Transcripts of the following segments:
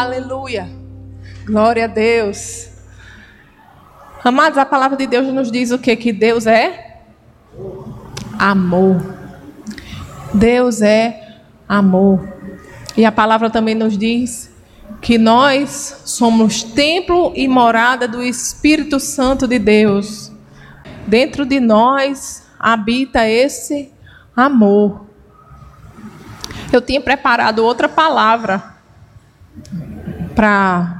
Aleluia. Glória a Deus. Amados, a palavra de Deus nos diz o que? Que Deus é amor. Deus é amor. E a palavra também nos diz que nós somos templo e morada do Espírito Santo de Deus. Dentro de nós habita esse amor. Eu tinha preparado outra palavra para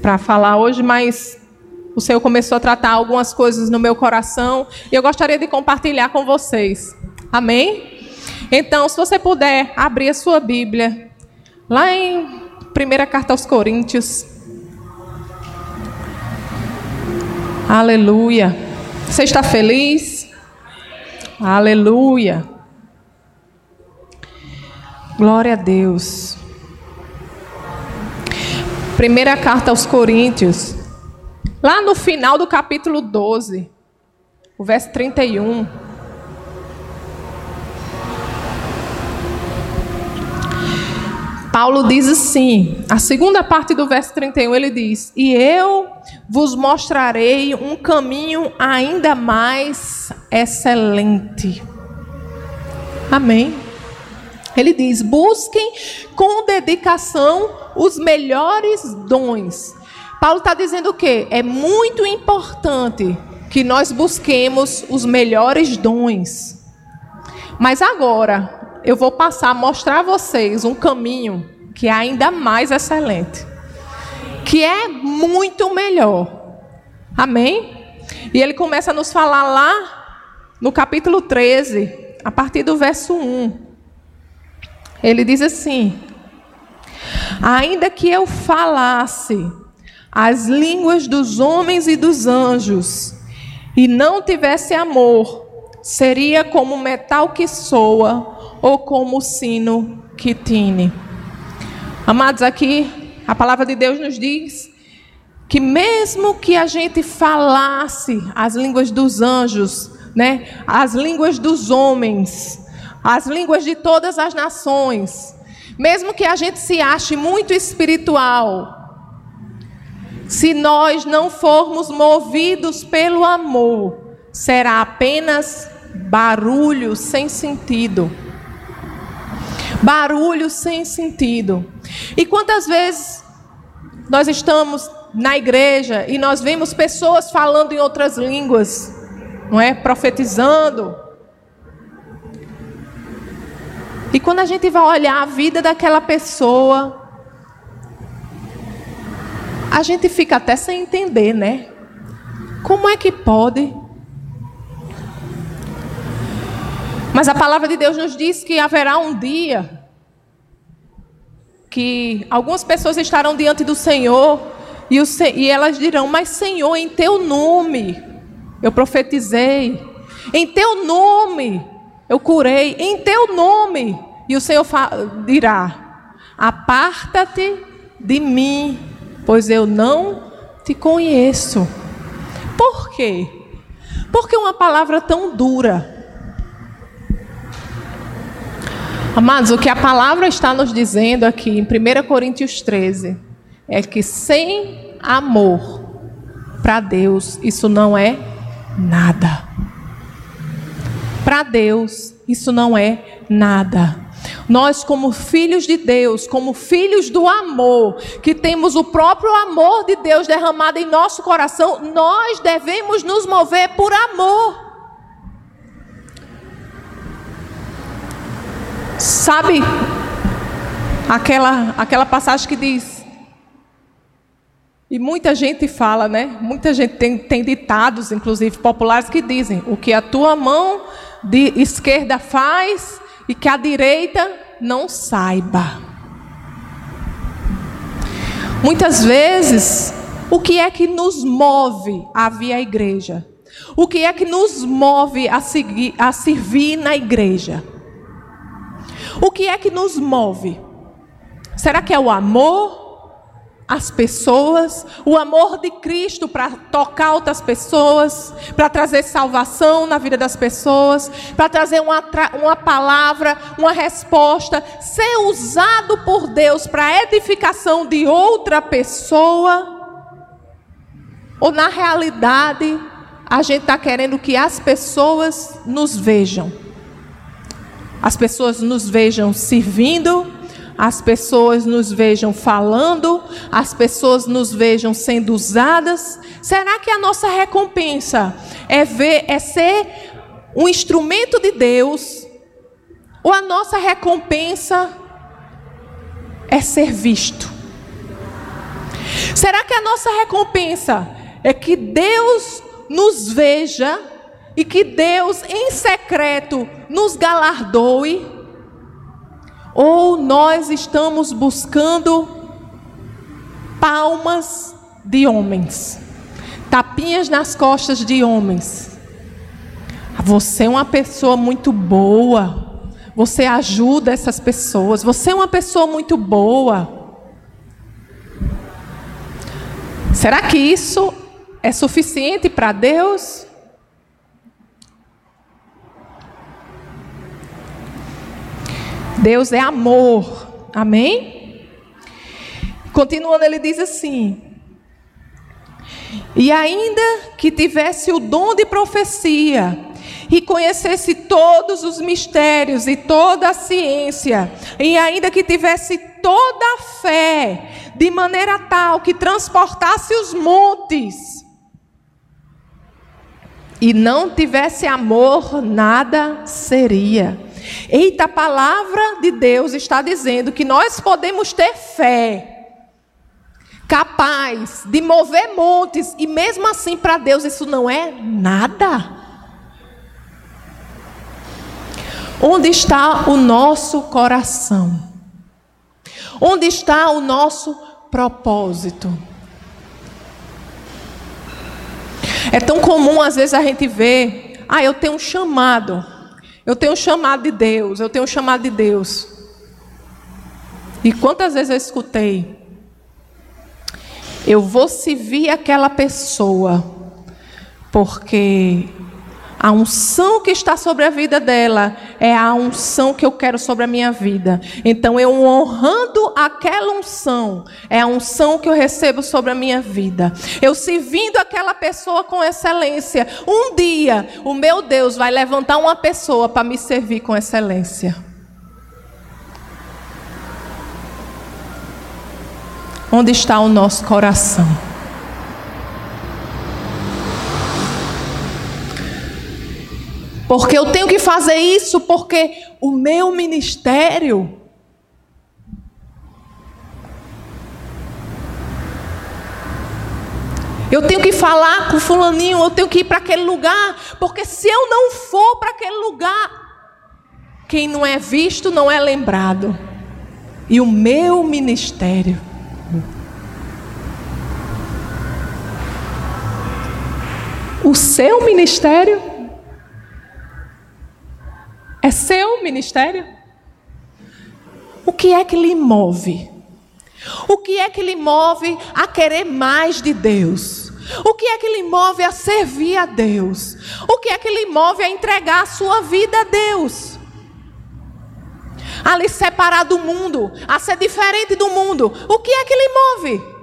para falar hoje, mas o Senhor começou a tratar algumas coisas no meu coração e eu gostaria de compartilhar com vocês. Amém? Então, se você puder abrir a sua Bíblia, lá em primeira carta aos Coríntios. Aleluia. Você está feliz? Aleluia. Glória a Deus. Primeira carta aos Coríntios. Lá no final do capítulo 12, o verso 31. Paulo diz assim, a segunda parte do verso 31, ele diz: E eu vos mostrarei um caminho ainda mais excelente. Amém. Ele diz: busquem com dedicação os melhores dons Paulo está dizendo o quê? É muito importante que nós busquemos os melhores dons. Mas agora, eu vou passar a mostrar a vocês um caminho que é ainda mais excelente. Que é muito melhor. Amém? E ele começa a nos falar lá no capítulo 13, a partir do verso 1. Ele diz assim: Ainda que eu falasse as línguas dos homens e dos anjos, e não tivesse amor, seria como metal que soa ou como sino que tine. Amados, aqui a palavra de Deus nos diz que mesmo que a gente falasse as línguas dos anjos, né, as línguas dos homens, as línguas de todas as nações, mesmo que a gente se ache muito espiritual, se nós não formos movidos pelo amor, será apenas barulho sem sentido. Barulho sem sentido. E quantas vezes nós estamos na igreja e nós vemos pessoas falando em outras línguas, não é? Profetizando. E quando a gente vai olhar a vida daquela pessoa, a gente fica até sem entender, né? Como é que pode? Mas a palavra de Deus nos diz que haverá um dia que algumas pessoas estarão diante do Senhor e, o, e elas dirão: Mas Senhor, em teu nome eu profetizei, em teu nome eu curei, em teu nome. E o Senhor dirá: Aparta-te de mim, pois eu não te conheço. Por quê? Porque uma palavra tão dura. Amados, o que a palavra está nos dizendo aqui em 1 Coríntios 13 é que sem amor para Deus, isso não é nada. Para Deus, isso não é nada. Nós, como filhos de Deus, como filhos do amor, que temos o próprio amor de Deus derramado em nosso coração, nós devemos nos mover por amor. Sabe aquela, aquela passagem que diz. E muita gente fala, né? Muita gente tem, tem ditados, inclusive populares, que dizem: o que a tua mão de esquerda faz, e que a direita não saiba. Muitas vezes, o que é que nos move a vir à igreja? O que é que nos move a, seguir, a servir na igreja? O que é que nos move? Será que é o amor? As pessoas, o amor de Cristo para tocar outras pessoas, para trazer salvação na vida das pessoas, para trazer uma, uma palavra, uma resposta, ser usado por Deus para edificação de outra pessoa, ou na realidade a gente está querendo que as pessoas nos vejam, as pessoas nos vejam servindo as pessoas nos vejam falando, as pessoas nos vejam sendo usadas? Será que a nossa recompensa é ver, é ser um instrumento de Deus? Ou a nossa recompensa é ser visto? Será que a nossa recompensa é que Deus nos veja e que Deus em secreto nos galardoe? Ou nós estamos buscando palmas de homens, tapinhas nas costas de homens. Você é uma pessoa muito boa. Você ajuda essas pessoas. Você é uma pessoa muito boa. Será que isso é suficiente para Deus? Deus é amor. Amém? Continuando, ele diz assim: E ainda que tivesse o dom de profecia, e conhecesse todos os mistérios e toda a ciência, e ainda que tivesse toda a fé, de maneira tal que transportasse os montes, e não tivesse amor, nada seria. Eita, a palavra de Deus está dizendo que nós podemos ter fé capaz de mover montes e mesmo assim para Deus isso não é nada. Onde está o nosso coração? Onde está o nosso propósito? É tão comum às vezes a gente ver, ah, eu tenho um chamado. Eu tenho chamado de Deus, eu tenho chamado de Deus. E quantas vezes eu escutei? Eu vou servir aquela pessoa, porque a unção que está sobre a vida dela é a unção que eu quero sobre a minha vida. Então, eu honrando aquela unção, é a unção que eu recebo sobre a minha vida. Eu servindo aquela pessoa com excelência. Um dia, o meu Deus vai levantar uma pessoa para me servir com excelência. Onde está o nosso coração? Porque eu tenho que fazer isso porque o meu ministério Eu tenho que falar com fulaninho, eu tenho que ir para aquele lugar, porque se eu não for para aquele lugar, quem não é visto não é lembrado. E o meu ministério o seu ministério é seu ministério? O que é que lhe move? O que é que lhe move a querer mais de Deus? O que é que lhe move a servir a Deus? O que é que lhe move a entregar a sua vida a Deus? A lhe separar do mundo, a ser diferente do mundo. O que é que lhe move?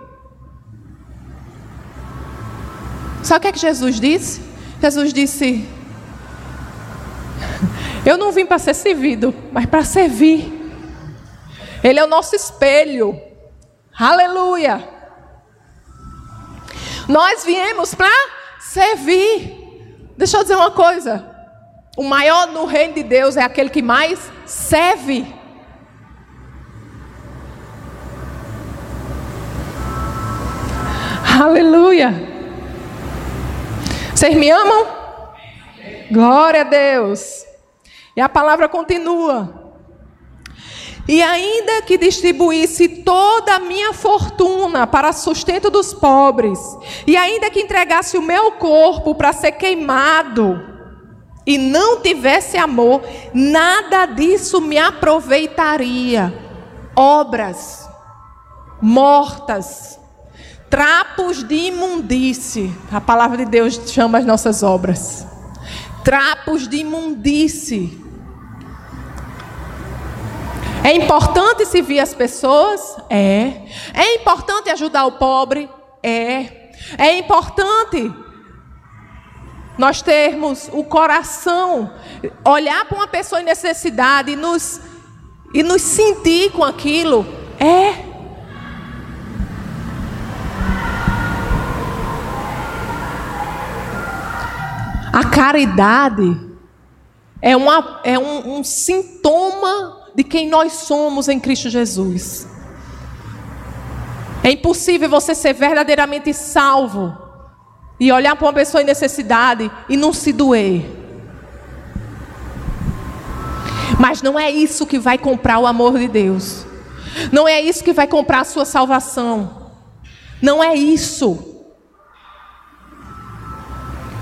Sabe o que é que Jesus disse? Jesus disse: eu não vim para ser servido, mas para servir. Ele é o nosso espelho. Aleluia. Nós viemos para servir. Deixa eu dizer uma coisa. O maior no reino de Deus é aquele que mais serve. Aleluia. Vocês me amam? Glória a Deus. E a palavra continua. E ainda que distribuísse toda a minha fortuna para sustento dos pobres, e ainda que entregasse o meu corpo para ser queimado, e não tivesse amor, nada disso me aproveitaria. Obras mortas trapos de imundície. A palavra de Deus chama as nossas obras. Trapos de imundície. É importante servir as pessoas? É. É importante ajudar o pobre? É. É importante nós termos o coração, olhar para uma pessoa em necessidade e nos, e nos sentir com aquilo? É. A caridade é, uma, é um, um sintoma de quem nós somos em Cristo Jesus. É impossível você ser verdadeiramente salvo e olhar para uma pessoa em necessidade e não se doer. Mas não é isso que vai comprar o amor de Deus. Não é isso que vai comprar a sua salvação. Não é isso.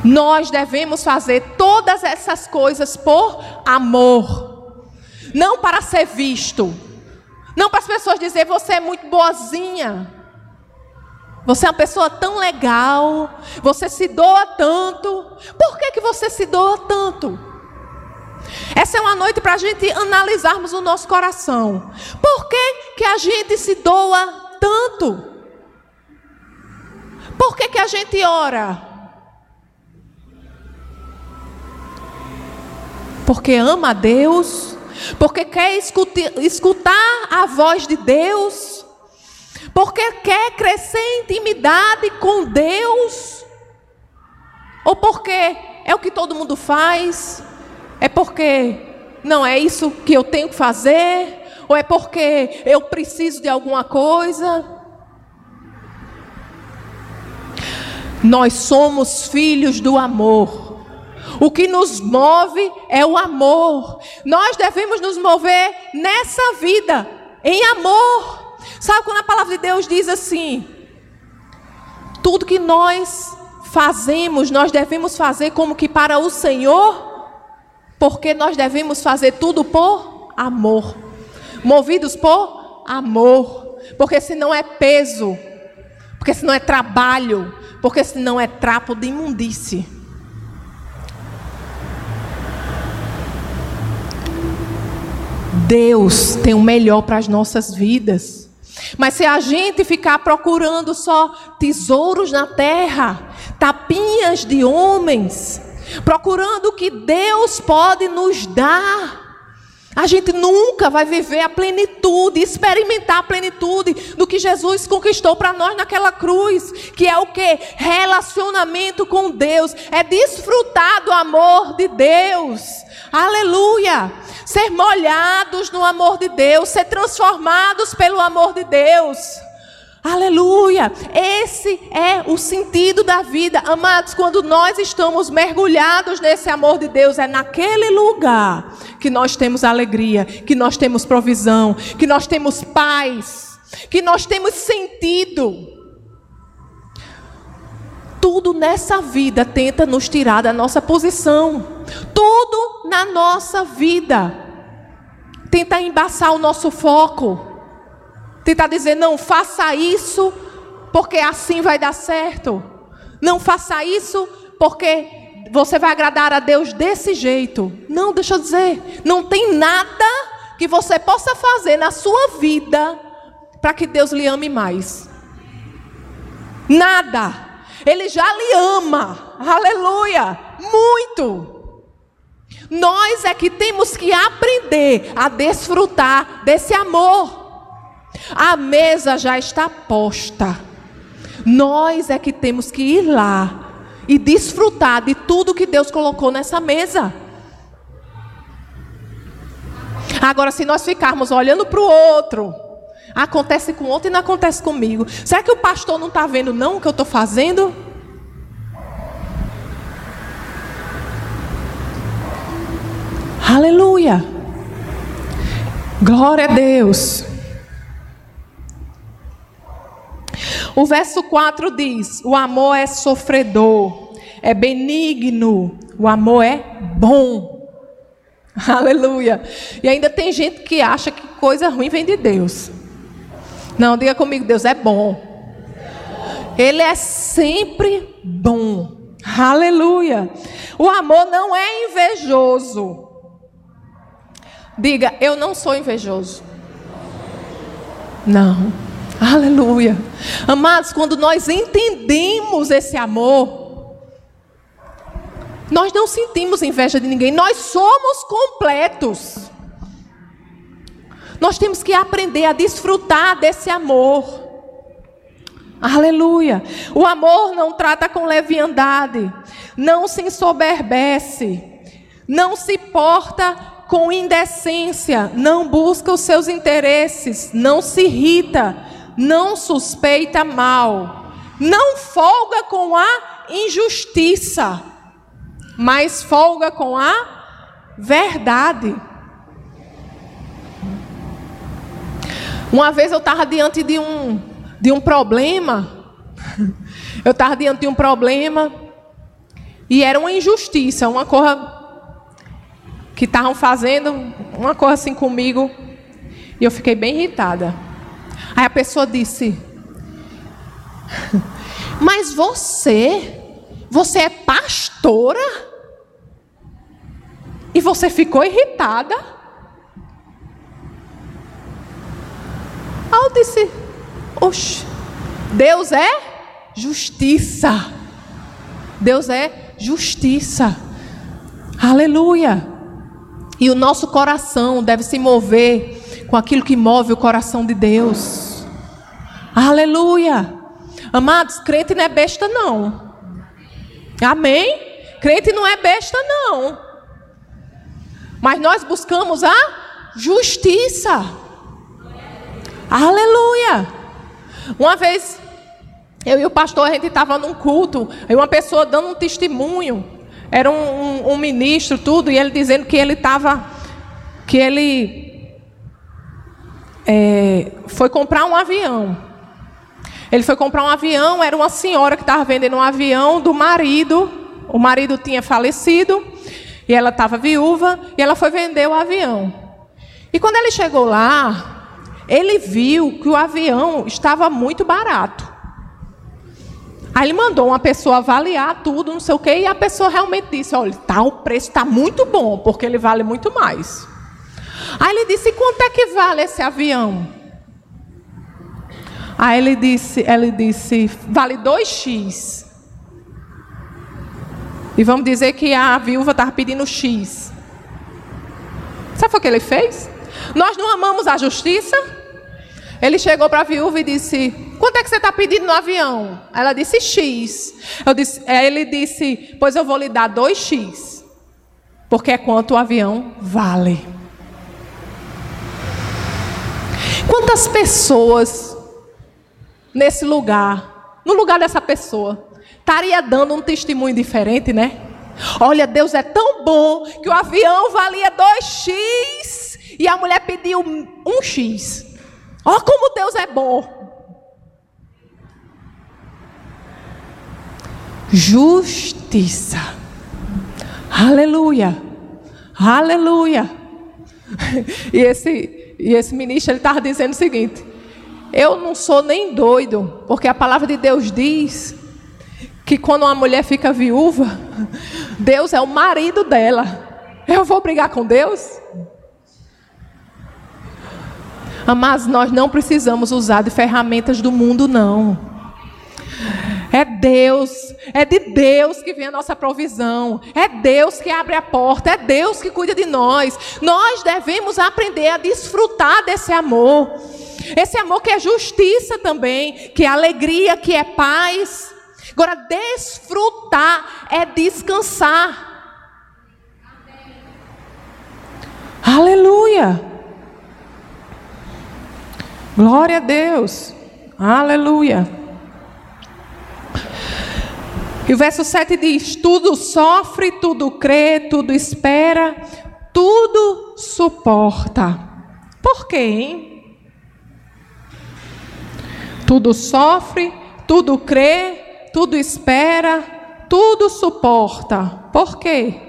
Nós devemos fazer todas essas coisas por amor, não para ser visto, não para as pessoas dizer você é muito boazinha, você é uma pessoa tão legal, você se doa tanto. Por que, que você se doa tanto? Essa é uma noite para a gente analisarmos o nosso coração. Por que, que a gente se doa tanto? Por que, que a gente ora? porque ama a Deus, porque quer escutar a voz de Deus, porque quer crescer intimidade com Deus, ou porque é o que todo mundo faz, é porque não é isso que eu tenho que fazer, ou é porque eu preciso de alguma coisa. Nós somos filhos do amor. O que nos move é o amor. Nós devemos nos mover nessa vida em amor. Sabe quando a palavra de Deus diz assim: tudo que nós fazemos, nós devemos fazer como que para o Senhor, porque nós devemos fazer tudo por amor. Movidos por amor. Porque se não é peso, porque se não é trabalho, porque se não é trapo de imundície. Deus tem o melhor para as nossas vidas. Mas se a gente ficar procurando só tesouros na terra, tapinhas de homens, procurando o que Deus pode nos dar, a gente nunca vai viver a plenitude, experimentar a plenitude do que Jesus conquistou para nós naquela cruz, que é o que? Relacionamento com Deus, é desfrutar do amor de Deus. Aleluia! Ser molhados no amor de Deus, ser transformados pelo amor de Deus. Aleluia! Esse é o sentido da vida, amados. Quando nós estamos mergulhados nesse amor de Deus, é naquele lugar que nós temos alegria, que nós temos provisão, que nós temos paz, que nós temos sentido. Tudo nessa vida tenta nos tirar da nossa posição. Tudo na nossa vida tenta embaçar o nosso foco. Tenta dizer, não faça isso, porque assim vai dar certo. Não faça isso, porque você vai agradar a Deus desse jeito. Não, deixa eu dizer, não tem nada que você possa fazer na sua vida para que Deus lhe ame mais. Nada. Ele já lhe ama. Aleluia. Muito. Nós é que temos que aprender a desfrutar desse amor. A mesa já está posta. Nós é que temos que ir lá e desfrutar de tudo que Deus colocou nessa mesa. Agora, se nós ficarmos olhando para o outro, Acontece com outro e não acontece comigo. Será que o pastor não está vendo não o que eu estou fazendo? Aleluia. Glória a Deus. O verso 4 diz: O amor é sofredor, é benigno, o amor é bom. Aleluia. E ainda tem gente que acha que coisa ruim vem de Deus. Não, diga comigo, Deus é bom. Ele é sempre bom. Aleluia. O amor não é invejoso. Diga, eu não sou invejoso. Não. Aleluia. Amados, quando nós entendemos esse amor, nós não sentimos inveja de ninguém, nós somos completos. Nós temos que aprender a desfrutar desse amor. Aleluia. O amor não trata com leviandade, não se ensoberbece, não se porta com indecência, não busca os seus interesses, não se irrita, não suspeita mal, não folga com a injustiça, mas folga com a verdade. Uma vez eu estava diante de um, de um problema. Eu estava diante de um problema. E era uma injustiça, uma coisa que estavam fazendo, uma coisa assim comigo. E eu fiquei bem irritada. Aí a pessoa disse: Mas você, você é pastora? E você ficou irritada? Aí eu disse: Oxe, Deus é justiça. Deus é justiça. Aleluia. E o nosso coração deve se mover com aquilo que move o coração de Deus. Aleluia. Amados, crente não é besta, não. Amém? Crente não é besta, não. Mas nós buscamos a justiça. Aleluia. Uma vez, eu e o pastor, a gente estava num culto, e uma pessoa dando um testemunho. Era um, um, um ministro, tudo, e ele dizendo que ele estava. Que ele é, foi comprar um avião. Ele foi comprar um avião, era uma senhora que estava vendendo um avião do marido. O marido tinha falecido e ela estava viúva e ela foi vender o avião. E quando ele chegou lá, ele viu que o avião estava muito barato. Aí ele mandou uma pessoa avaliar tudo, não sei o quê, e a pessoa realmente disse: olha, tá, o preço está muito bom, porque ele vale muito mais. Aí ele disse: quanto é que vale esse avião? Aí ele disse, ele disse, vale 2x. E vamos dizer que a viúva estava pedindo X. Sabe o que ele fez? Nós não amamos a justiça? Ele chegou para a viúva e disse: Quanto é que você está pedindo no avião? Ela disse X. Disse, ele disse: Pois eu vou lhe dar 2X. Porque é quanto o avião vale. Quantas pessoas nesse lugar, no lugar dessa pessoa, estaria dando um testemunho diferente, né? Olha, Deus é tão bom que o avião valia 2x e a mulher pediu 1x. Olha oh, como Deus é bom. Justiça. Aleluia. Aleluia. E esse, e esse ministro ele estava dizendo o seguinte: Eu não sou nem doido, porque a palavra de Deus diz que quando uma mulher fica viúva, Deus é o marido dela. Eu vou brigar com Deus? Mas nós não precisamos usar de ferramentas do mundo, não. É Deus, é de Deus que vem a nossa provisão, é Deus que abre a porta, é Deus que cuida de nós. Nós devemos aprender a desfrutar desse amor, esse amor que é justiça também, que é alegria, que é paz. Agora, desfrutar é descansar. Aleluia. Glória a Deus. Aleluia. E o verso 7 diz: Tudo sofre, tudo crê, tudo espera, tudo suporta. Por quê, hein? Tudo sofre, tudo crê, tudo espera, tudo suporta. Por quê?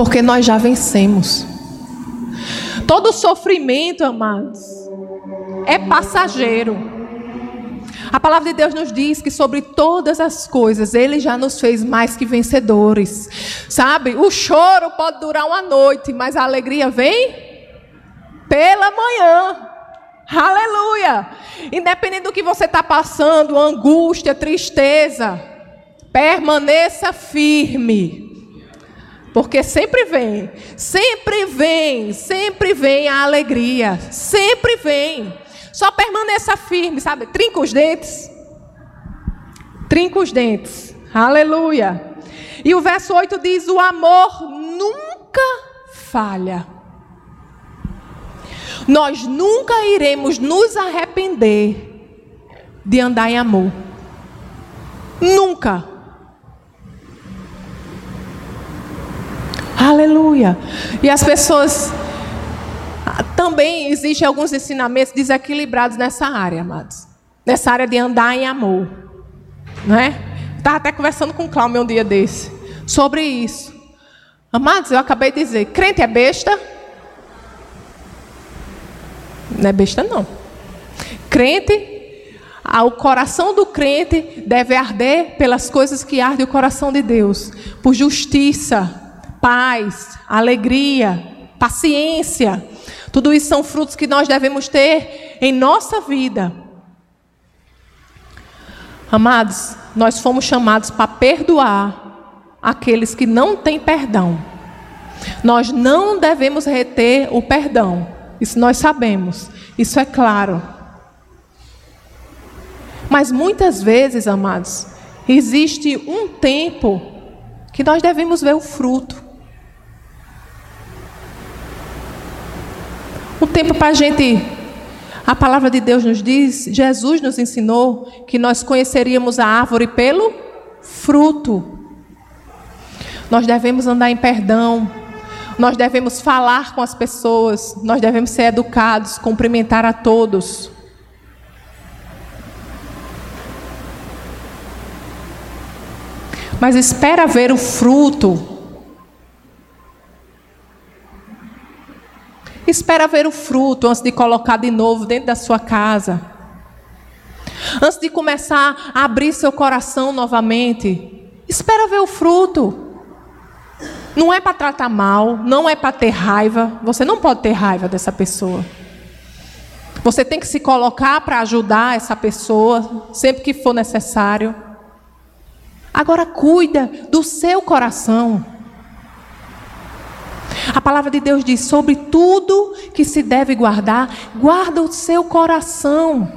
Porque nós já vencemos. Todo sofrimento, amados, é passageiro. A palavra de Deus nos diz que sobre todas as coisas Ele já nos fez mais que vencedores. Sabe? O choro pode durar uma noite, mas a alegria vem pela manhã. Aleluia! Independente do que você está passando, angústia, tristeza, permaneça firme. Porque sempre vem, sempre vem, sempre vem a alegria, sempre vem. Só permaneça firme, sabe? Trinca os dentes. Trinca os dentes. Aleluia. E o verso 8 diz: O amor nunca falha. Nós nunca iremos nos arrepender de andar em amor. Nunca. Aleluia. E as pessoas também existem alguns ensinamentos desequilibrados nessa área, amados. Nessa área de andar em amor. Né? Estava até conversando com o Cláudio um dia desse. Sobre isso. Amados, eu acabei de dizer, crente é besta? Não é besta, não. Crente, o coração do crente deve arder pelas coisas que arde o coração de Deus. Por justiça, paz, alegria, paciência. Tudo isso são frutos que nós devemos ter em nossa vida. Amados, nós fomos chamados para perdoar aqueles que não têm perdão. Nós não devemos reter o perdão. Isso nós sabemos. Isso é claro. Mas muitas vezes, amados, existe um tempo que nós devemos ver o fruto. O tempo para a gente. A palavra de Deus nos diz, Jesus nos ensinou que nós conheceríamos a árvore pelo fruto. Nós devemos andar em perdão. Nós devemos falar com as pessoas. Nós devemos ser educados, cumprimentar a todos. Mas espera ver o fruto Espera ver o fruto antes de colocar de novo dentro da sua casa. Antes de começar a abrir seu coração novamente. Espera ver o fruto. Não é para tratar mal, não é para ter raiva. Você não pode ter raiva dessa pessoa. Você tem que se colocar para ajudar essa pessoa sempre que for necessário. Agora cuida do seu coração. A palavra de Deus diz: sobre tudo que se deve guardar, guarda o seu coração,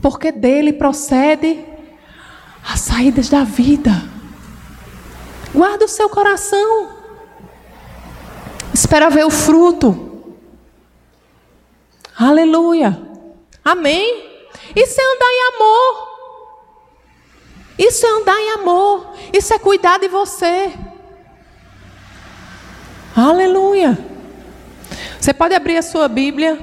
porque dele procede as saídas da vida. Guarda o seu coração. Espera ver o fruto. Aleluia. Amém. Isso é andar em amor. Isso é andar em amor. Isso é cuidar de você. Aleluia. Você pode abrir a sua Bíblia.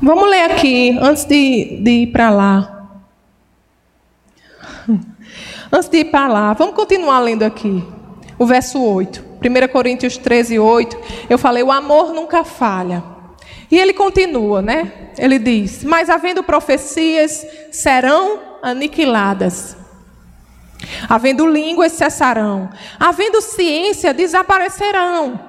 Vamos ler aqui, antes de, de ir para lá. Antes de ir para lá, vamos continuar lendo aqui. O verso 8. 1 Coríntios 13, 8. Eu falei: o amor nunca falha. E ele continua, né? Ele diz: Mas havendo profecias, serão aniquiladas. Havendo línguas, cessarão. Havendo ciência, desaparecerão.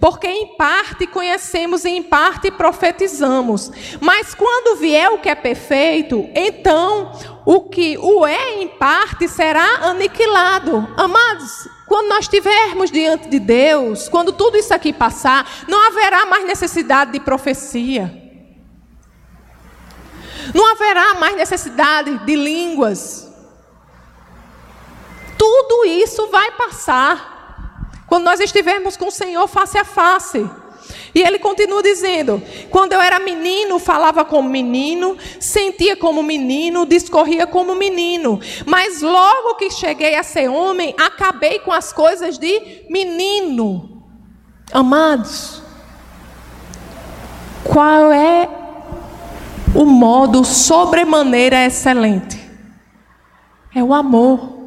Porque em parte conhecemos e em parte profetizamos. Mas quando vier o que é perfeito, então o que o é em parte será aniquilado. Amados, quando nós estivermos diante de Deus, quando tudo isso aqui passar, não haverá mais necessidade de profecia. Não haverá mais necessidade de línguas. Tudo isso vai passar. Quando nós estivermos com o Senhor face a face. E ele continua dizendo: quando eu era menino, falava como menino, sentia como menino, discorria como menino. Mas logo que cheguei a ser homem, acabei com as coisas de menino. Amados, qual é o modo sobremaneira excelente? É o amor.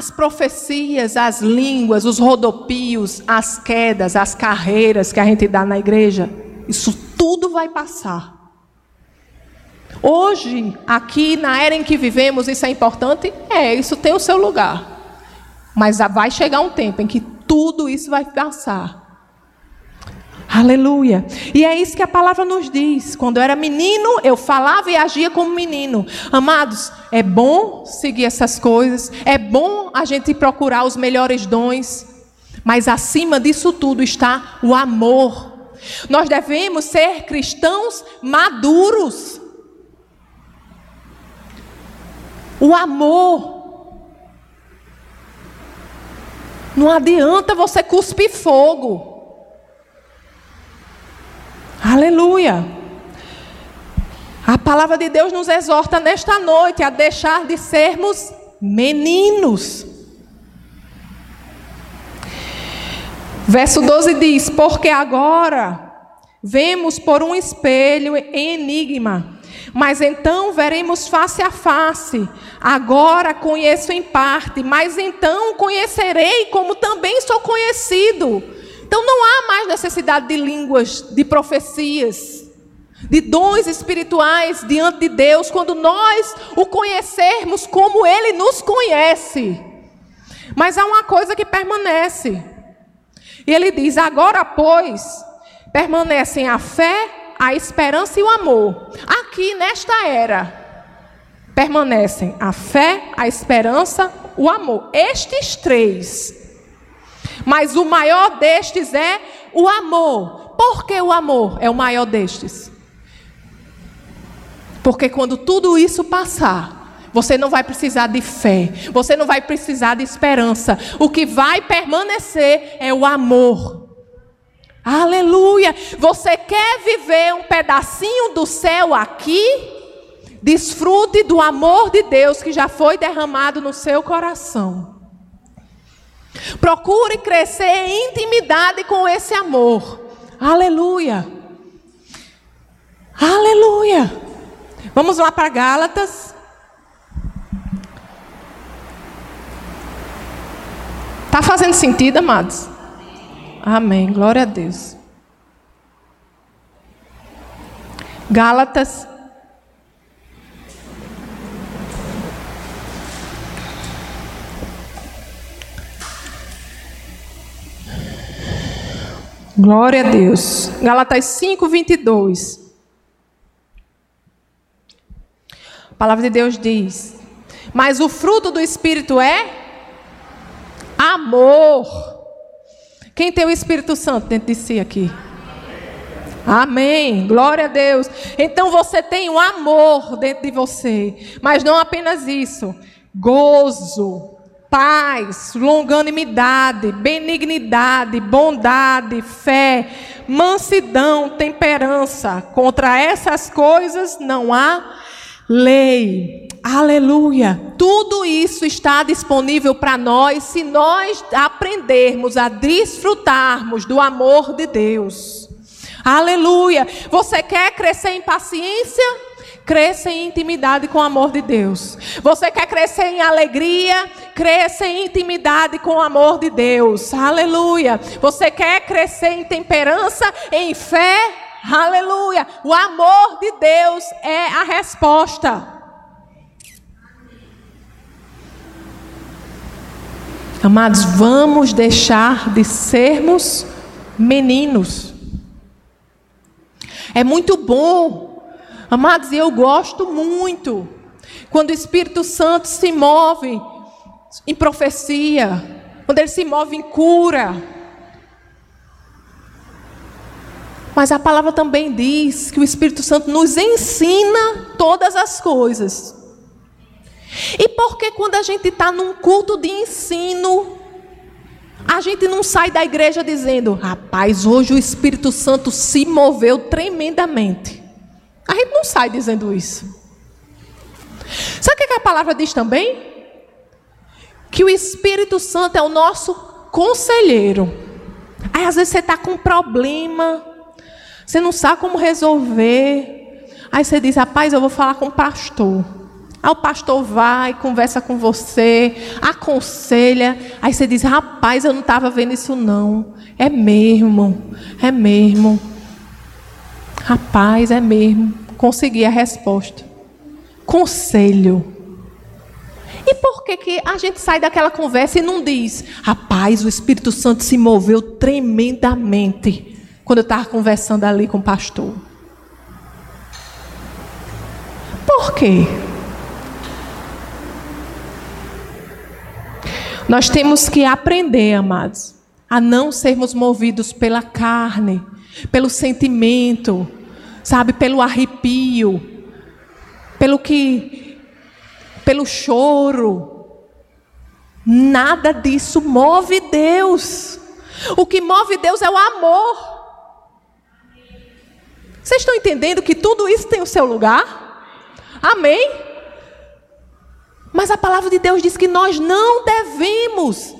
As profecias, as línguas, os rodopios, as quedas, as carreiras que a gente dá na igreja, isso tudo vai passar. Hoje, aqui na era em que vivemos, isso é importante? É, isso tem o seu lugar. Mas vai chegar um tempo em que tudo isso vai passar. Aleluia. E é isso que a palavra nos diz. Quando eu era menino, eu falava e agia como menino. Amados, é bom seguir essas coisas, é bom a gente procurar os melhores dons, mas acima disso tudo está o amor. Nós devemos ser cristãos maduros. O amor. Não adianta você cuspir fogo. Aleluia. A palavra de Deus nos exorta nesta noite a deixar de sermos meninos. Verso 12 diz: Porque agora vemos por um espelho em enigma, mas então veremos face a face. Agora conheço em parte, mas então conhecerei como também sou conhecido. Então não há mais necessidade de línguas, de profecias, de dons espirituais diante de Deus, quando nós o conhecermos como Ele nos conhece. Mas há uma coisa que permanece. E ele diz: agora, pois, permanecem a fé, a esperança e o amor. Aqui nesta era, permanecem a fé, a esperança, o amor. Estes três mas o maior destes é o amor. Por que o amor é o maior destes? Porque quando tudo isso passar, você não vai precisar de fé, você não vai precisar de esperança. O que vai permanecer é o amor. Aleluia! Você quer viver um pedacinho do céu aqui? Desfrute do amor de Deus que já foi derramado no seu coração. Procure crescer em intimidade com esse amor. Aleluia. Aleluia. Vamos lá para Gálatas. Está fazendo sentido, amados? Amém. Glória a Deus. Gálatas Glória a Deus. Galatas 5, 22. A palavra de Deus diz: Mas o fruto do Espírito é amor. Quem tem o Espírito Santo dentro de si aqui? Amém. Glória a Deus. Então você tem um amor dentro de você, mas não apenas isso. Gozo, paz, longanimidade, benignidade, bondade, fé, mansidão, temperança. Contra essas coisas não há lei. Aleluia. Tudo isso está disponível para nós se nós aprendermos a desfrutarmos do amor de Deus. Aleluia. Você quer crescer em paciência? Cresça em intimidade com o amor de Deus. Você quer crescer em alegria? Cresça em intimidade com o amor de Deus. Aleluia. Você quer crescer em temperança, em fé? Aleluia. O amor de Deus é a resposta. Amados, vamos deixar de sermos meninos. É muito bom Amados, eu gosto muito quando o Espírito Santo se move em profecia, quando ele se move em cura. Mas a palavra também diz que o Espírito Santo nos ensina todas as coisas. E por que quando a gente está num culto de ensino, a gente não sai da igreja dizendo, rapaz, hoje o Espírito Santo se moveu tremendamente. A gente não sai dizendo isso. Sabe o que a palavra diz também? Que o Espírito Santo é o nosso conselheiro. Aí às vezes você está com um problema, você não sabe como resolver. Aí você diz, rapaz, eu vou falar com o pastor. Aí o pastor vai, conversa com você, aconselha. Aí você diz, rapaz, eu não estava vendo isso não. É mesmo, é mesmo. Rapaz, é mesmo. Consegui a resposta. Conselho. E por que, que a gente sai daquela conversa e não diz, rapaz, o Espírito Santo se moveu tremendamente quando eu estava conversando ali com o pastor? Por quê? Nós temos que aprender, amados, a não sermos movidos pela carne, pelo sentimento, sabe, pelo arrepio, pelo que pelo choro. Nada disso move Deus. O que move Deus é o amor. Vocês estão entendendo que tudo isso tem o seu lugar? Amém? Mas a palavra de Deus diz que nós não devemos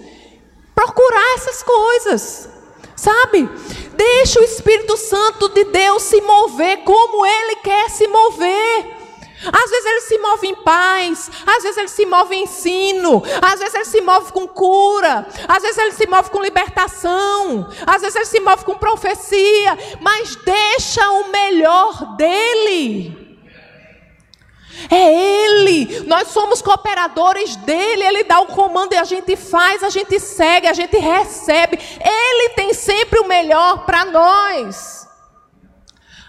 procurar essas coisas. Sabe? Deixa o Espírito Santo de Deus se mover como ele quer se mover. Às vezes ele se move em paz, às vezes ele se move em ensino, às vezes ele se move com cura, às vezes ele se move com libertação, às vezes ele se move com profecia, mas deixa o melhor dele. É Ele, nós somos cooperadores dele, Ele dá o comando e a gente faz, a gente segue, a gente recebe. Ele tem sempre o melhor para nós.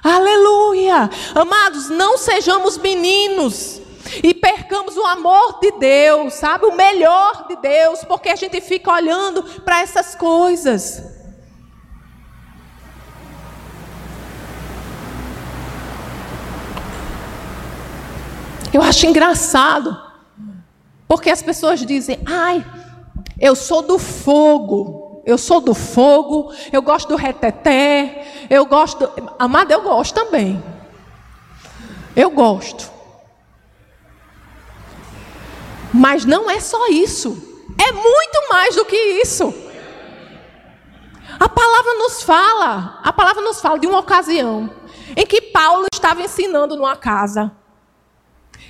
Aleluia! Amados, não sejamos meninos e percamos o amor de Deus, sabe? O melhor de Deus, porque a gente fica olhando para essas coisas. Eu acho engraçado, porque as pessoas dizem: ai, eu sou do fogo, eu sou do fogo, eu gosto do reteté, eu gosto. Amada, eu gosto também. Eu gosto. Mas não é só isso. É muito mais do que isso. A palavra nos fala, a palavra nos fala de uma ocasião em que Paulo estava ensinando numa casa.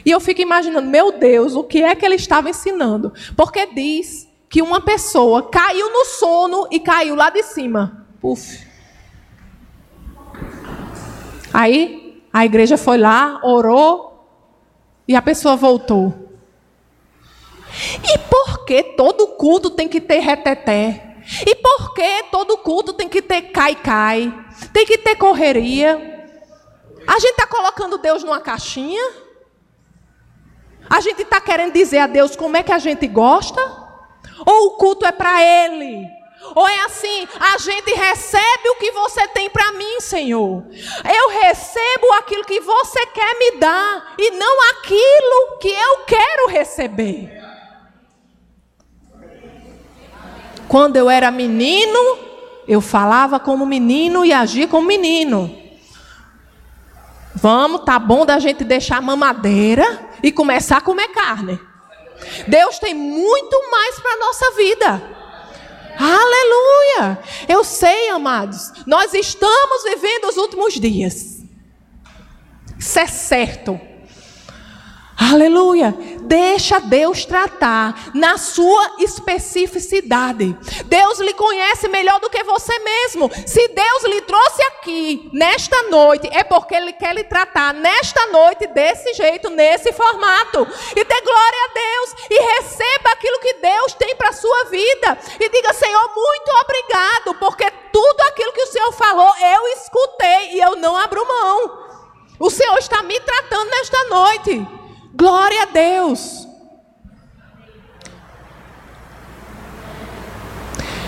E eu fico imaginando, meu Deus, o que é que ele estava ensinando? Porque diz que uma pessoa caiu no sono e caiu lá de cima. Puf. Aí a igreja foi lá, orou e a pessoa voltou. E por que todo culto tem que ter reteté? E por que todo culto tem que ter cai-cai? Tem que ter correria? A gente está colocando Deus numa caixinha? A gente está querendo dizer a Deus como é que a gente gosta? Ou o culto é para Ele? Ou é assim, a gente recebe o que você tem para mim, Senhor. Eu recebo aquilo que você quer me dar e não aquilo que eu quero receber. Quando eu era menino, eu falava como menino e agia como menino. Vamos, tá bom da gente deixar a mamadeira e começar a comer carne. Deus tem muito mais para a nossa vida. Aleluia! Eu sei, amados, nós estamos vivendo os últimos dias. Isso é certo. Aleluia. Deixa Deus tratar na sua especificidade. Deus lhe conhece melhor do que você mesmo. Se Deus lhe trouxe aqui nesta noite, é porque Ele quer lhe tratar nesta noite desse jeito, nesse formato. E dê glória a Deus e receba aquilo que Deus tem para a sua vida. E diga, Senhor, muito obrigado, porque tudo aquilo que o Senhor falou, eu escutei e eu não abro mão. O Senhor está me tratando nesta noite. Glória a Deus.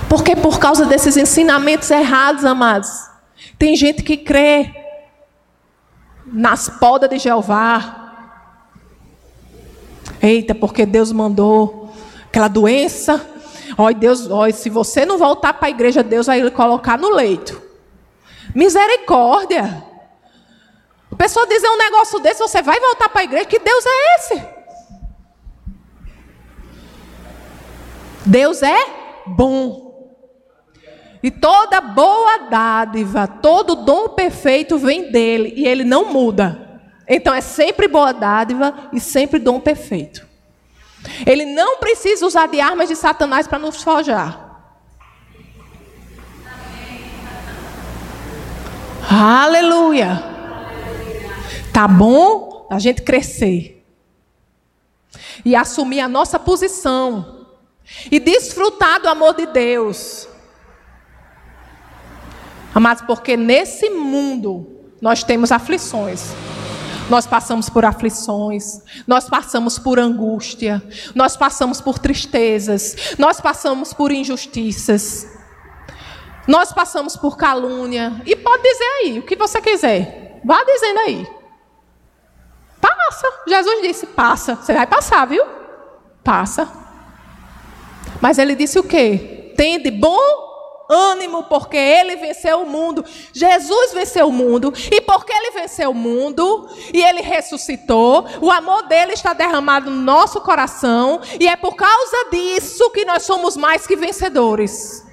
Porque por causa desses ensinamentos errados, amados, tem gente que crê nas podas de Jeová. Eita, porque Deus mandou aquela doença. Olha, Deus, olha, se você não voltar para a igreja, Deus vai lhe colocar no leito. Misericórdia. A pessoa dizer um negócio desse, você vai voltar para a igreja, que Deus é esse? Deus é bom. E toda boa dádiva, todo dom perfeito vem dele e ele não muda. Então é sempre boa dádiva e sempre dom perfeito. Ele não precisa usar de armas de Satanás para nos forjar. Aleluia. Tá bom a gente crescer e assumir a nossa posição e desfrutar do amor de Deus. Amados, porque nesse mundo nós temos aflições. Nós passamos por aflições, nós passamos por angústia, nós passamos por tristezas, nós passamos por injustiças, nós passamos por calúnia. E pode dizer aí o que você quiser, vá dizendo aí. Passa, Jesus disse: passa, você vai passar, viu? Passa. Mas ele disse o quê? Tende bom ânimo, porque ele venceu o mundo. Jesus venceu o mundo, e porque ele venceu o mundo e ele ressuscitou, o amor dele está derramado no nosso coração, e é por causa disso que nós somos mais que vencedores.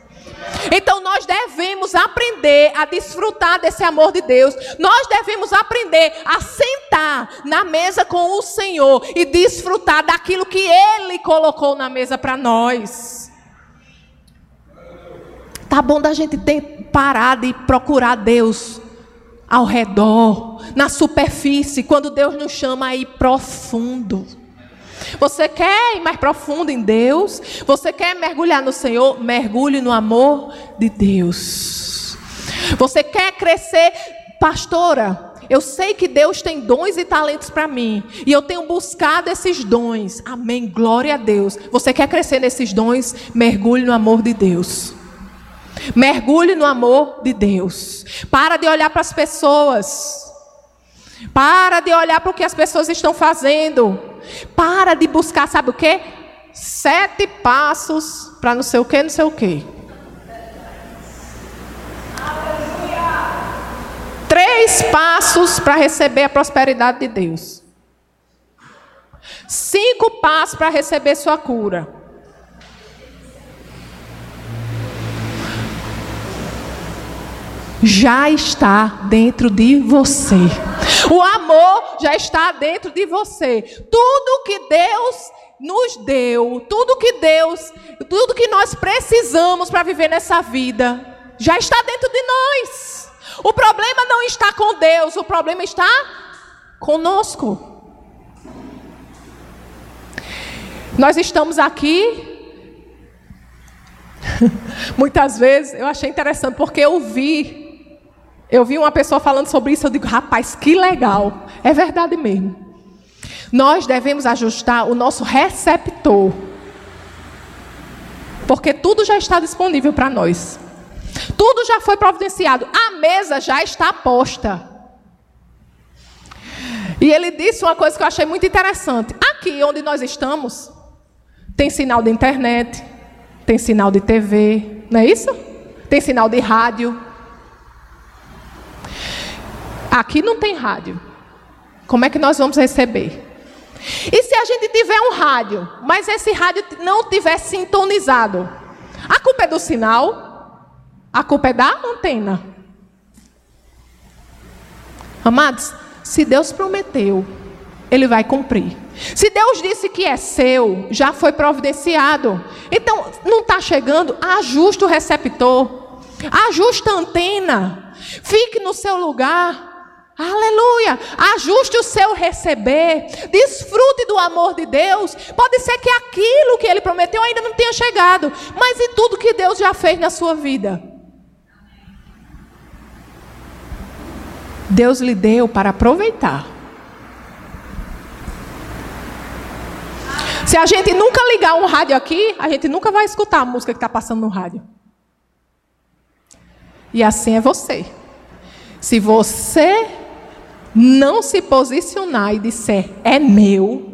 Então nós devemos aprender a desfrutar desse amor de Deus. Nós devemos aprender a sentar na mesa com o Senhor e desfrutar daquilo que Ele colocou na mesa para nós. Tá bom da gente ter parado e procurar Deus ao redor, na superfície, quando Deus nos chama a ir profundo. Você quer ir mais profundo em Deus? Você quer mergulhar no Senhor? Mergulhe no amor de Deus. Você quer crescer, pastora? Eu sei que Deus tem dons e talentos para mim. E eu tenho buscado esses dons. Amém. Glória a Deus. Você quer crescer nesses dons? Mergulhe no amor de Deus. Mergulhe no amor de Deus. Para de olhar para as pessoas. Para de olhar para o que as pessoas estão fazendo. Para de buscar, sabe o quê? Sete passos para não sei o quê, não sei o quê. Três passos para receber a prosperidade de Deus. Cinco passos para receber sua cura. Já está dentro de você. O amor já está dentro de você. Tudo que Deus nos deu, tudo que Deus, tudo que nós precisamos para viver nessa vida, já está dentro de nós. O problema não está com Deus, o problema está conosco. Nós estamos aqui Muitas vezes eu achei interessante porque eu vi eu vi uma pessoa falando sobre isso, eu digo, rapaz, que legal. É verdade mesmo. Nós devemos ajustar o nosso receptor. Porque tudo já está disponível para nós. Tudo já foi providenciado. A mesa já está posta. E ele disse uma coisa que eu achei muito interessante. Aqui onde nós estamos, tem sinal de internet, tem sinal de TV, não é isso? Tem sinal de rádio. Aqui não tem rádio. Como é que nós vamos receber? E se a gente tiver um rádio, mas esse rádio não tiver sintonizado? A culpa é do sinal? A culpa é da antena? Amados, se Deus prometeu, Ele vai cumprir. Se Deus disse que é seu, já foi providenciado. Então, não está chegando, ajuste o receptor, ajuste a antena, fique no seu lugar. Aleluia! Ajuste o seu receber, desfrute do amor de Deus. Pode ser que aquilo que Ele prometeu ainda não tenha chegado, mas em tudo que Deus já fez na sua vida. Deus lhe deu para aproveitar. Se a gente nunca ligar um rádio aqui, a gente nunca vai escutar a música que está passando no rádio. E assim é você. Se você não se posicionar e disser é meu,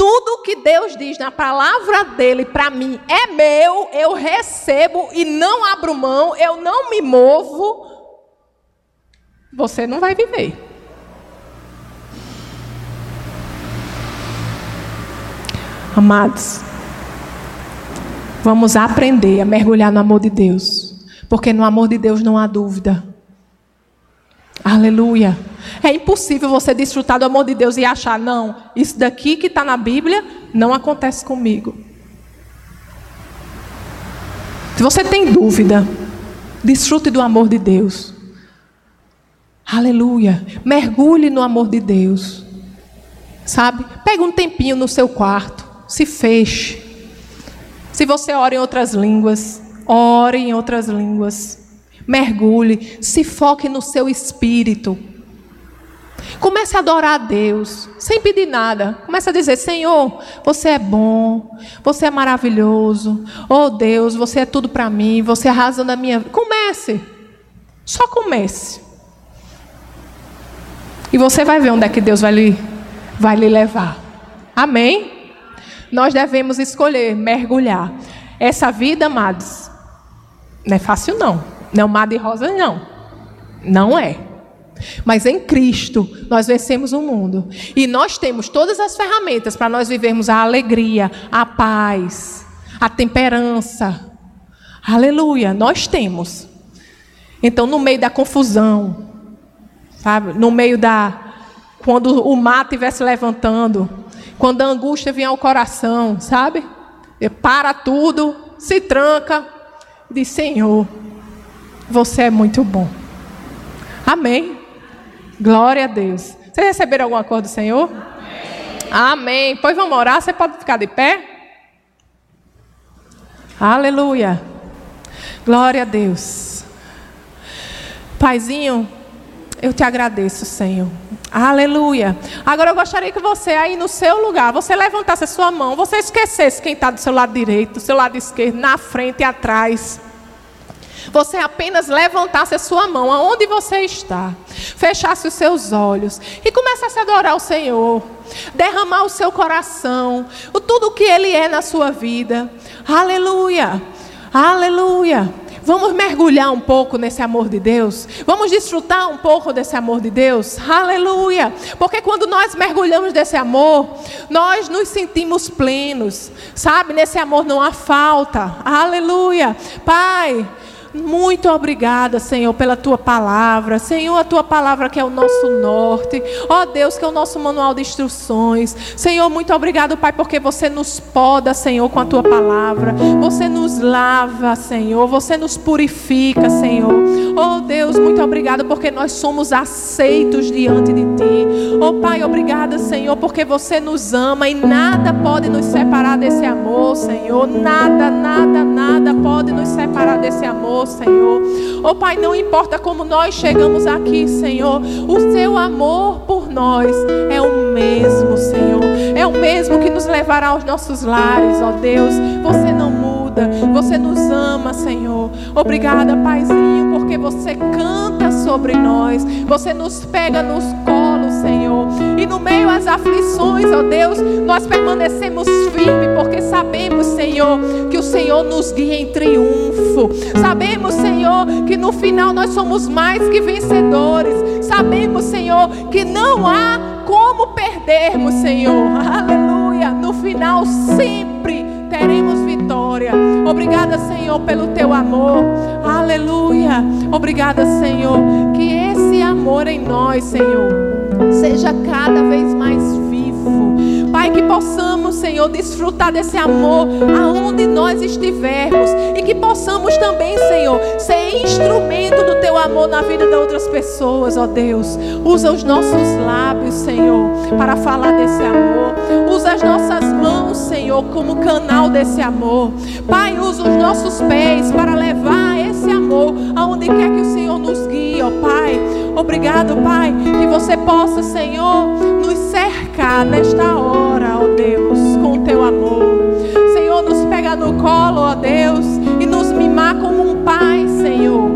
tudo que Deus diz na palavra dele para mim é meu, eu recebo e não abro mão, eu não me movo, você não vai viver. Amados, vamos aprender a mergulhar no amor de Deus, porque no amor de Deus não há dúvida. Aleluia. É impossível você desfrutar do amor de Deus e achar, não, isso daqui que está na Bíblia não acontece comigo. Se você tem dúvida, desfrute do amor de Deus. Aleluia. Mergulhe no amor de Deus. Sabe? Pega um tempinho no seu quarto, se feche. Se você ora em outras línguas, ore em outras línguas. Mergulhe, se foque no seu espírito. Comece a adorar a Deus, sem pedir nada. Comece a dizer: Senhor, você é bom, você é maravilhoso. Oh Deus, você é tudo para mim, você é a razão da minha vida. Comece. Só comece. E você vai ver onde é que Deus vai lhe, vai lhe levar. Amém? Nós devemos escolher mergulhar. Essa vida, amados, não é fácil, não. Não mar de rosa, não. Não é. Mas em Cristo nós vencemos o mundo. E nós temos todas as ferramentas para nós vivermos a alegria, a paz, a temperança. Aleluia, nós temos. Então, no meio da confusão, sabe? No meio da. Quando o mar estiver se levantando, quando a angústia vier ao coração, sabe? Para tudo, se tranca, diz: Senhor, você é muito bom. Amém. Glória a Deus. Vocês receberam alguma coisa do Senhor? Amém. Amém. Pois vamos orar. Você pode ficar de pé? Aleluia. Glória a Deus. Paizinho, eu te agradeço, Senhor. Aleluia. Agora eu gostaria que você aí no seu lugar, você levantasse a sua mão, você esquecesse quem está do seu lado direito, do seu lado esquerdo, na frente e atrás. Você apenas levantasse a sua mão aonde você está, fechasse os seus olhos e começasse a adorar o Senhor, derramar o seu coração, o tudo que Ele é na sua vida. Aleluia, aleluia. Vamos mergulhar um pouco nesse amor de Deus. Vamos desfrutar um pouco desse amor de Deus. Aleluia. Porque quando nós mergulhamos desse amor, nós nos sentimos plenos. Sabe? Nesse amor não há falta. Aleluia. Pai, muito obrigada, Senhor, pela tua palavra. Senhor, a tua palavra que é o nosso norte. Ó oh, Deus, que é o nosso manual de instruções. Senhor, muito obrigado, Pai, porque você nos poda, Senhor, com a tua palavra. Você nos lava, Senhor. Você nos purifica, Senhor. Oh Deus, muito obrigado porque nós somos aceitos diante de ti. Oh Pai, obrigada, Senhor, porque você nos ama e nada pode nos separar desse amor, Senhor. Nada, nada, nada pode nos separar desse amor. Senhor. Oh Pai, não importa como nós chegamos aqui, Senhor, o seu amor por nós é o mesmo, Senhor. É o mesmo que nos levará aos nossos lares, ó Deus. Você não muda, você nos ama, Senhor. Obrigada, Paizinho, porque você canta sobre nós, você nos pega nos colos, Senhor. E no meio às aflições, ó Deus, nós permanecemos firmes, porque sabemos, Senhor, que o Senhor nos guia em triunfo. Sabemos, Senhor, que no final nós somos mais que vencedores. Sabemos, Senhor, que não há como perdermos, Senhor. Aleluia. No final sempre teremos vitória. Obrigada, Senhor, pelo teu amor. Aleluia. Obrigada, Senhor, que esse amor em nós, Senhor, seja cada vez mais vivo. Pai, que possamos, Senhor, desfrutar desse amor aonde nós estivermos e que possamos também, Senhor, ser instrumento do teu amor na vida de outras pessoas, ó Deus. Usa os nossos lábios, Senhor, para falar desse amor. Usa as nossas mãos, Senhor, como canal desse amor. Pai, usa os nossos pés para levar esse amor aonde quer que o Senhor nos guie, ó Pai. Obrigado, Pai, que você possa, Senhor, nos cercar nesta hora, ó Deus, com o teu amor. Senhor, nos pega no colo, ó Deus, e nos mimar como um pai, Senhor.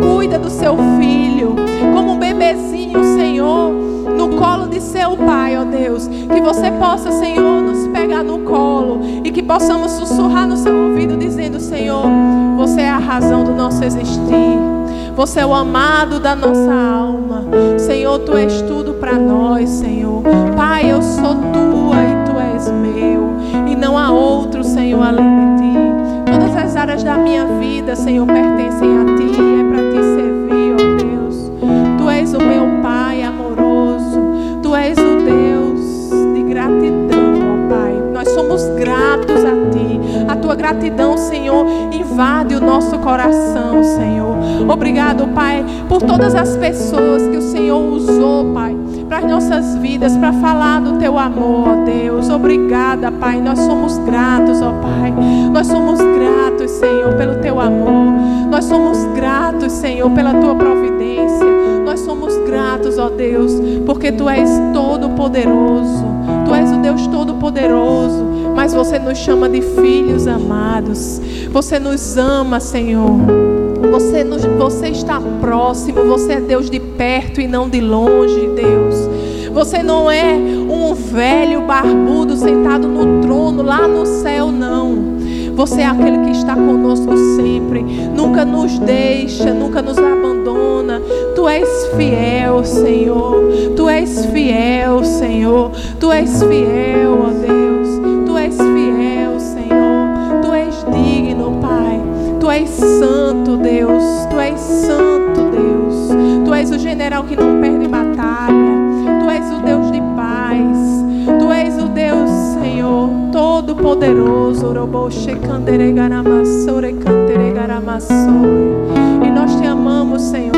Cuida do seu filho, como um bebezinho, Senhor, no colo de seu pai, ó Deus. Que você possa, Senhor, nos pegar no colo e que possamos sussurrar no seu ouvido, dizendo: Senhor, você é a razão do nosso existir. Você é o amado da nossa alma. Senhor, tu és tudo para nós, Senhor. Pai, eu sou tua e tu és meu. E não há outro, Senhor, além de ti. Todas as áreas da minha vida, Senhor, pertencem a ti. É para ti servir, ó Deus. Tu és o meu gratidão, Senhor, invade o nosso coração, Senhor. Obrigado, Pai, por todas as pessoas que o Senhor usou, Pai, para as nossas vidas, para falar do teu amor, ó Deus. Obrigada, Pai. Nós somos gratos, ó Pai. Nós somos gratos, Senhor, pelo teu amor. Nós somos gratos, Senhor, pela tua providência. Nós somos gratos, ó Deus, porque tu és todo poderoso. Deus todo poderoso, mas você nos chama de filhos amados. Você nos ama, Senhor. Você, nos, você está próximo, você é Deus de perto e não de longe, Deus. Você não é um velho barbudo sentado no trono lá no céu, não. Você é aquele que está conosco sempre, nunca nos deixa, nunca nos abandona. Tu és fiel, Senhor. Tu és fiel, Senhor. Tu és fiel, ó Deus. Tu és fiel, Senhor. Tu és digno, Pai. Tu és santo, Deus. Tu és santo, Deus. Tu és o general que não perde poderoso. E nós te amamos, Senhor.